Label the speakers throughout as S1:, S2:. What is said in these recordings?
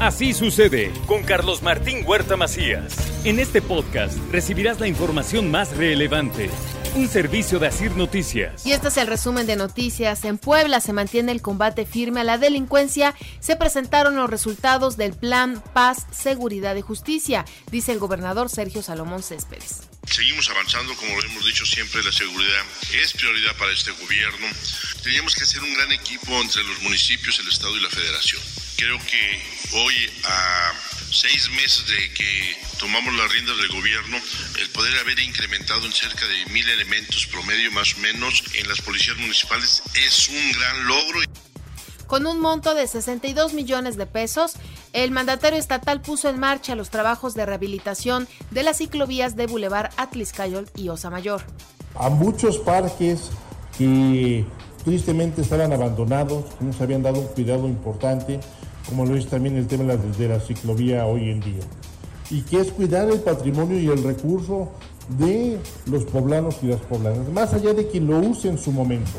S1: Así sucede con Carlos Martín Huerta Macías. En este podcast recibirás la información más relevante. Un servicio de Asir Noticias.
S2: Y este es el resumen de noticias. En Puebla se mantiene el combate firme a la delincuencia. Se presentaron los resultados del Plan Paz, Seguridad y Justicia, dice el gobernador Sergio Salomón Céspedes.
S3: Seguimos avanzando, como lo hemos dicho siempre, la seguridad es prioridad para este gobierno. Teníamos que hacer un gran equipo entre los municipios, el Estado y la Federación. Creo que hoy, a seis meses de que tomamos las riendas del gobierno, el poder haber incrementado en cerca de mil elementos promedio más o menos en las policías municipales es un gran logro.
S2: Con un monto de 62 millones de pesos, el mandatario estatal puso en marcha los trabajos de rehabilitación de las ciclovías de Boulevard Atliscayol y Osa Mayor.
S4: A muchos parques que tristemente estaban abandonados, no se habían dado un cuidado importante, como lo es también el tema de la ciclovía hoy en día. Y que es cuidar el patrimonio y el recurso de los poblanos y las poblanas, más allá de quien lo use en su momento.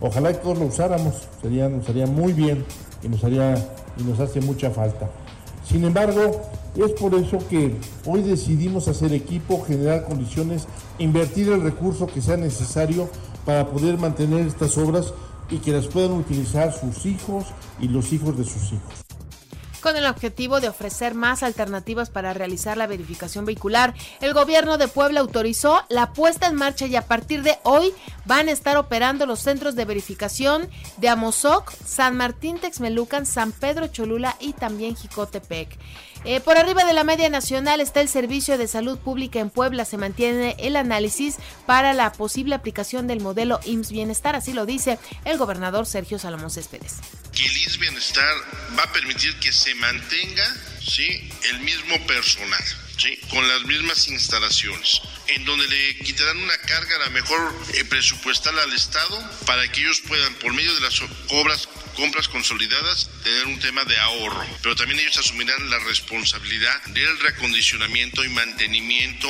S4: Ojalá que todos lo usáramos, sería, nos haría muy bien y nos, haría, y nos hace mucha falta. Sin embargo, es por eso que hoy decidimos hacer equipo, generar condiciones, invertir el recurso que sea necesario para poder mantener estas obras y que las puedan utilizar sus hijos y los hijos de sus hijos
S2: con el objetivo de ofrecer más alternativas para realizar la verificación vehicular. El gobierno de Puebla autorizó la puesta en marcha y a partir de hoy van a estar operando los centros de verificación de Amozoc, San Martín Texmelucan, San Pedro Cholula y también Jicotepec. Eh, por arriba de la media nacional está el Servicio de Salud Pública en Puebla. Se mantiene el análisis para la posible aplicación del modelo IMSS Bienestar, así lo dice el gobernador Sergio Salomón Céspedes.
S3: Que el IMSS Bienestar va a permitir que se mantenga ¿sí? el mismo personal. ¿Sí? con las mismas instalaciones, en donde le quitarán una carga a la mejor eh, presupuestal al Estado para que ellos puedan, por medio de las obras compras consolidadas, tener un tema de ahorro, pero también ellos asumirán la responsabilidad del reacondicionamiento y mantenimiento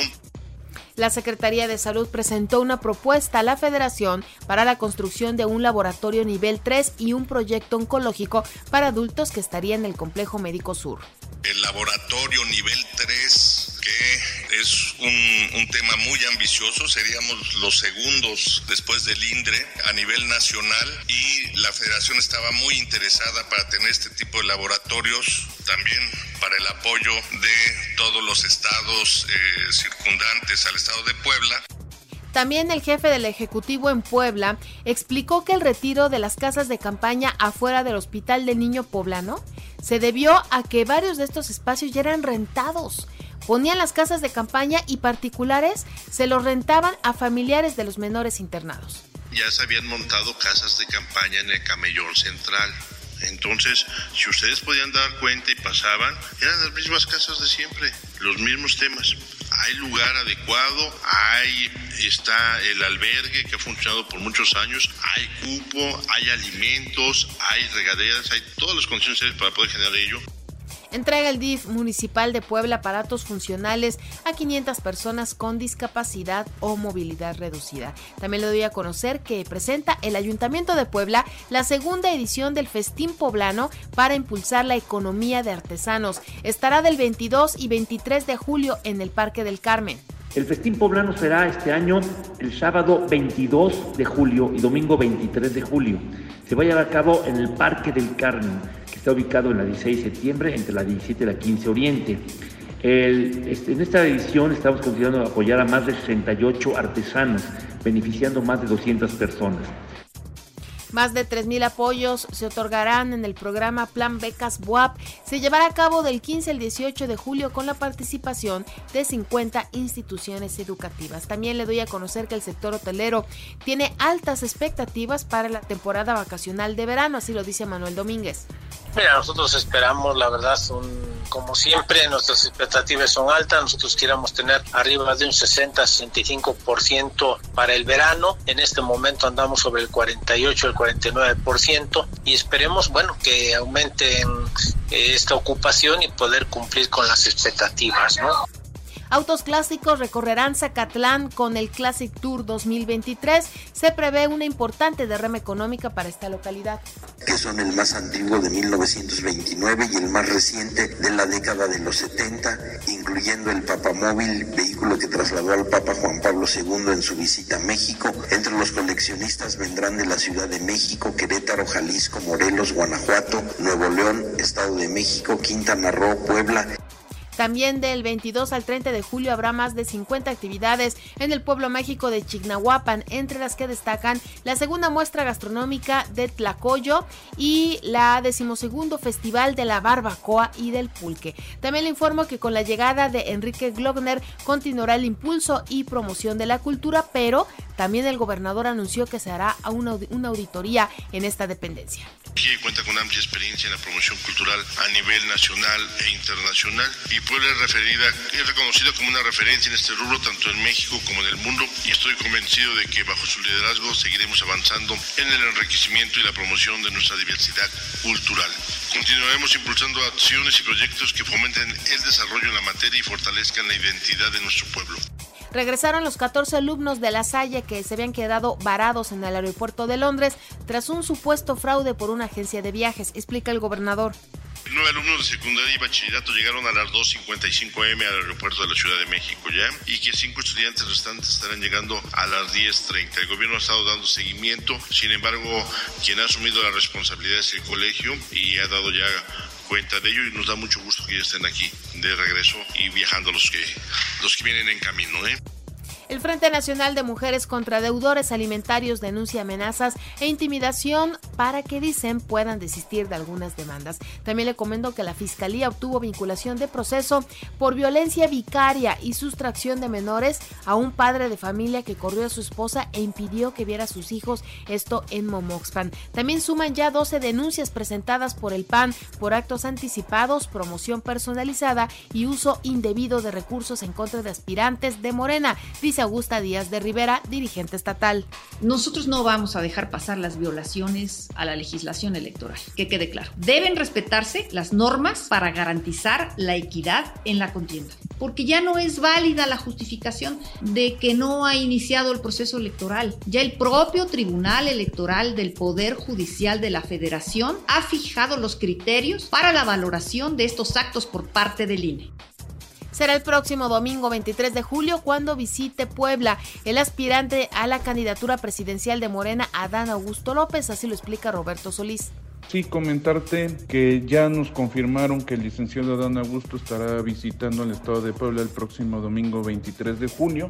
S2: la Secretaría de Salud presentó una propuesta a la Federación para la construcción de un laboratorio nivel 3 y un proyecto oncológico para adultos que estaría en el Complejo Médico Sur.
S3: El laboratorio nivel 3 que es un, tema muy ambicioso, seríamos los segundos después del INDRE a nivel nacional y la federación estaba muy interesada para tener este tipo de laboratorios, también para el apoyo de todos los estados eh, circundantes al estado de Puebla.
S2: También el jefe del Ejecutivo en Puebla explicó que el retiro de las casas de campaña afuera del Hospital del Niño Poblano se debió a que varios de estos espacios ya eran rentados Ponían las casas de campaña y particulares se los rentaban a familiares de los menores internados.
S3: Ya se habían montado casas de campaña en el camellón central. Entonces, si ustedes podían dar cuenta y pasaban, eran las mismas casas de siempre, los mismos temas. Hay lugar adecuado, hay está el albergue que ha funcionado por muchos años, hay cupo, hay alimentos, hay regaderas, hay todas las condiciones para poder generar ello.
S2: Entrega el DIF municipal de Puebla aparatos funcionales a 500 personas con discapacidad o movilidad reducida. También le doy a conocer que presenta el Ayuntamiento de Puebla la segunda edición del Festín Poblano para impulsar la economía de artesanos. Estará del 22 y 23 de julio en el Parque del Carmen.
S5: El Festín Poblano será este año el sábado 22 de julio y domingo 23 de julio. Se va a llevar a cabo en el Parque del Carmen está ubicado en la 16 de septiembre entre la 17 y la 15 Oriente. Este, en esta edición estamos considerando apoyar a más de 68 artesanos, beneficiando más de 200 personas.
S2: Más de 3.000 apoyos se otorgarán en el programa Plan Becas BUAP. Se llevará a cabo del 15 al 18 de julio con la participación de 50 instituciones educativas. También le doy a conocer que el sector hotelero tiene altas expectativas para la temporada vacacional de verano, así lo dice Manuel Domínguez.
S6: Mira, nosotros esperamos, la verdad, como siempre, nuestras expectativas son altas. Nosotros queremos tener arriba de un 60-65% para el verano. En este momento andamos sobre el 48, el 49% y esperemos, bueno, que aumente esta ocupación y poder cumplir con las expectativas, ¿no?
S2: Autos clásicos recorrerán Zacatlán con el Classic Tour 2023. Se prevé una importante derrama económica para esta localidad.
S7: Que son el más antiguo de 1929 y el más reciente de la década de los 70, incluyendo el Papamóvil, vehículo que trasladó al Papa Juan Pablo II en su visita a México. Entre los coleccionistas vendrán de la Ciudad de México, Querétaro, Jalisco, Morelos, Guanajuato, Nuevo León, Estado de México, Quintana Roo, Puebla
S2: también del 22 al 30 de julio habrá más de 50 actividades en el pueblo México de Chignahuapan, entre las que destacan la segunda muestra gastronómica de Tlacoyo y la decimosegundo Festival de la Barbacoa y del Pulque. También le informo que con la llegada de Enrique Glogner continuará el impulso y promoción de la cultura, pero también el gobernador anunció que se hará una auditoría en esta dependencia.
S3: Cuenta con amplia experiencia en la promoción cultural a nivel nacional e internacional y Puebla es, referida, es reconocida como una referencia en este rubro tanto en México como en el mundo y estoy convencido de que bajo su liderazgo seguiremos avanzando en el enriquecimiento y la promoción de nuestra diversidad cultural. Continuaremos impulsando acciones y proyectos que fomenten el desarrollo en la materia y fortalezcan la identidad de nuestro pueblo.
S2: Regresaron los 14 alumnos de la Salle que se habían quedado varados en el aeropuerto de Londres tras un supuesto fraude por una agencia de viajes, explica el gobernador.
S3: Nueve alumnos de secundaria y bachillerato llegaron a las 2.55 am al aeropuerto de la Ciudad de México ya y que cinco estudiantes restantes estarán llegando a las 10.30. El gobierno ha estado dando seguimiento, sin embargo, quien ha asumido la responsabilidad es el colegio y ha dado ya cuenta de ello y nos da mucho gusto que estén aquí de regreso y viajando los que, los que vienen en camino. ¿eh?
S2: El Frente Nacional de Mujeres contra Deudores Alimentarios denuncia amenazas e intimidación para que dicen puedan desistir de algunas demandas. También le comento que la Fiscalía obtuvo vinculación de proceso por violencia vicaria y sustracción de menores a un padre de familia que corrió a su esposa e impidió que viera a sus hijos, esto en Momoxpan. También suman ya 12 denuncias presentadas por el PAN por actos anticipados, promoción personalizada y uso indebido de recursos en contra de aspirantes de Morena. Augusta Díaz de Rivera, dirigente estatal.
S8: Nosotros no vamos a dejar pasar las violaciones a la legislación electoral, que quede claro. Deben respetarse las normas para garantizar la equidad en la contienda, porque ya no es válida la justificación de que no ha iniciado el proceso electoral. Ya el propio Tribunal Electoral del Poder Judicial de la Federación ha fijado los criterios para la valoración de estos actos por parte del INE.
S2: Será el próximo domingo 23 de julio cuando visite Puebla el aspirante a la candidatura presidencial de Morena, Adán Augusto López, así lo explica Roberto Solís.
S9: Sí, comentarte que ya nos confirmaron que el licenciado Adán Augusto estará visitando el estado de Puebla el próximo domingo 23 de junio.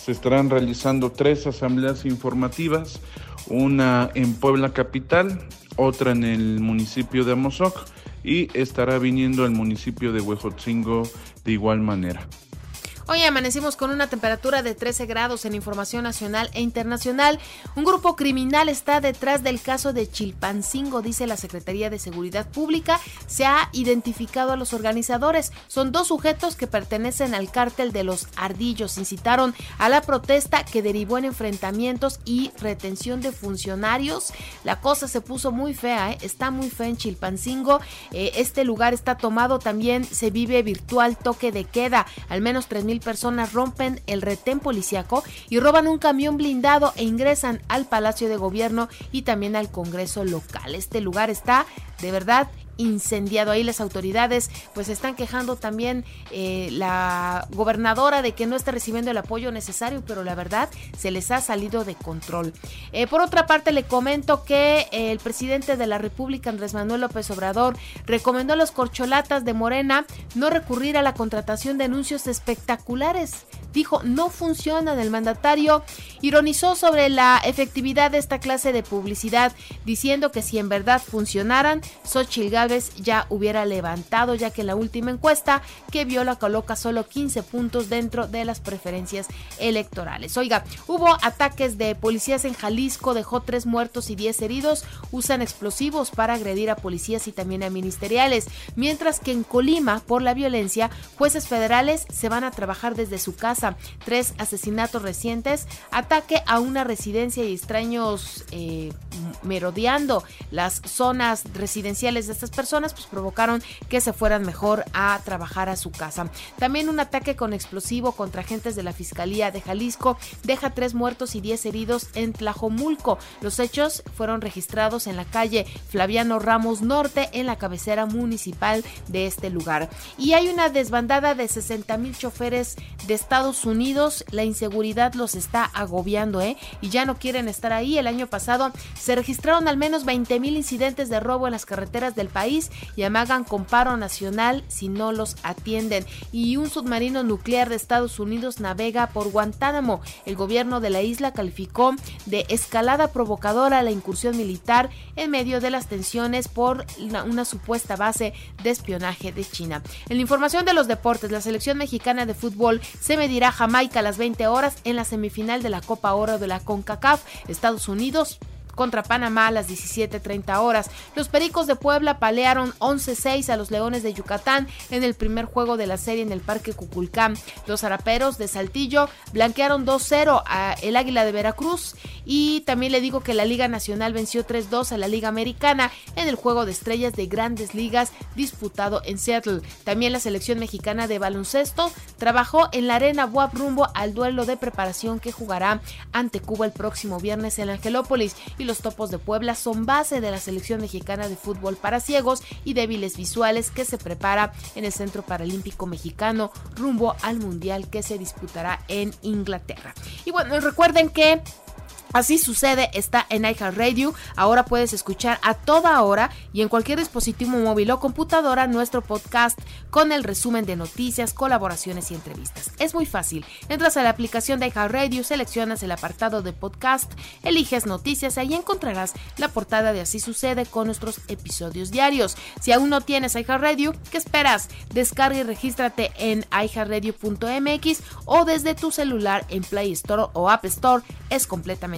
S9: Se estarán realizando tres asambleas informativas, una en Puebla Capital, otra en el municipio de Amozoc y estará viniendo al municipio de Huejotzingo de igual manera.
S2: Hoy amanecimos con una temperatura de 13 grados en información nacional e internacional. Un grupo criminal está detrás del caso de Chilpancingo, dice la Secretaría de Seguridad Pública. Se ha identificado a los organizadores. Son dos sujetos que pertenecen al cártel de los ardillos. Incitaron a la protesta que derivó en enfrentamientos y retención de funcionarios. La cosa se puso muy fea, ¿eh? está muy fea en Chilpancingo. Eh, este lugar está tomado también, se vive virtual toque de queda. Al menos 3.000 personas rompen el retén policiaco y roban un camión blindado e ingresan al Palacio de Gobierno y también al Congreso local. Este lugar está de verdad incendiado. Ahí las autoridades pues están quejando también eh, la gobernadora de que no está recibiendo el apoyo necesario, pero la verdad se les ha salido de control. Eh, por otra parte, le comento que el presidente de la República, Andrés Manuel López Obrador, recomendó a los corcholatas de Morena no recurrir a la contratación de anuncios espectaculares dijo no funcionan. El mandatario ironizó sobre la efectividad de esta clase de publicidad, diciendo que si en verdad funcionaran, Xochitl Gálvez ya hubiera levantado, ya que la última encuesta que vio la coloca solo 15 puntos dentro de las preferencias electorales. Oiga, hubo ataques de policías en Jalisco, dejó tres muertos y 10 heridos, usan explosivos para agredir a policías y también a ministeriales, mientras que en Colima, por la violencia, jueces federales se van a trabajar desde su casa Tres asesinatos recientes, ataque a una residencia y extraños eh, merodeando las zonas residenciales de estas personas, pues provocaron que se fueran mejor a trabajar a su casa. También un ataque con explosivo contra agentes de la Fiscalía de Jalisco deja tres muertos y diez heridos en Tlajomulco. Los hechos fueron registrados en la calle Flaviano Ramos Norte, en la cabecera municipal de este lugar. Y hay una desbandada de 60 mil choferes de Estados Unidos. La inseguridad los está agobiando, ¿eh? Y ya no quieren estar ahí. El año pasado se registraron al menos 20 mil incidentes de robo en las carreteras del país y amagan con paro nacional si no los atienden. Y un submarino nuclear de Estados Unidos navega por Guantánamo. El gobierno de la isla calificó de escalada provocadora la incursión militar en medio de las tensiones por una, supuesta base de espionaje de China. En la información de los deportes, la selección mexicana de fútbol se medirá Jamaica a las 20 horas en la semifinal de la Copa Oro de la CONCACAF. Estados Unidos contra Panamá a las 17.30 horas. Los Pericos de Puebla palearon 11-6 a los Leones de Yucatán en el primer juego de la serie en el Parque Cuculcán. Los Araperos de Saltillo blanquearon 2-0 a el Águila de Veracruz y también le digo que la Liga Nacional venció 3-2 a la Liga Americana en el juego de estrellas de grandes ligas disputado en Seattle. También la selección mexicana de baloncesto trabajó en la arena WAP rumbo al duelo de preparación que jugará ante Cuba el próximo viernes en Angelópolis y los Topos de Puebla son base de la selección mexicana de fútbol para ciegos y débiles visuales que se prepara en el Centro Paralímpico Mexicano rumbo al Mundial que se disputará en Inglaterra. Y bueno, recuerden que Así sucede, está en iHeartRadio. Ahora puedes escuchar a toda hora y en cualquier dispositivo móvil o computadora nuestro podcast con el resumen de noticias, colaboraciones y entrevistas. Es muy fácil. Entras a la aplicación de iHeartRadio, seleccionas el apartado de podcast, eliges noticias y ahí encontrarás la portada de Así sucede con nuestros episodios diarios. Si aún no tienes iHeartRadio, ¿qué esperas? Descarga y regístrate en iHeartRadio.mx o desde tu celular en Play Store o App Store. Es completamente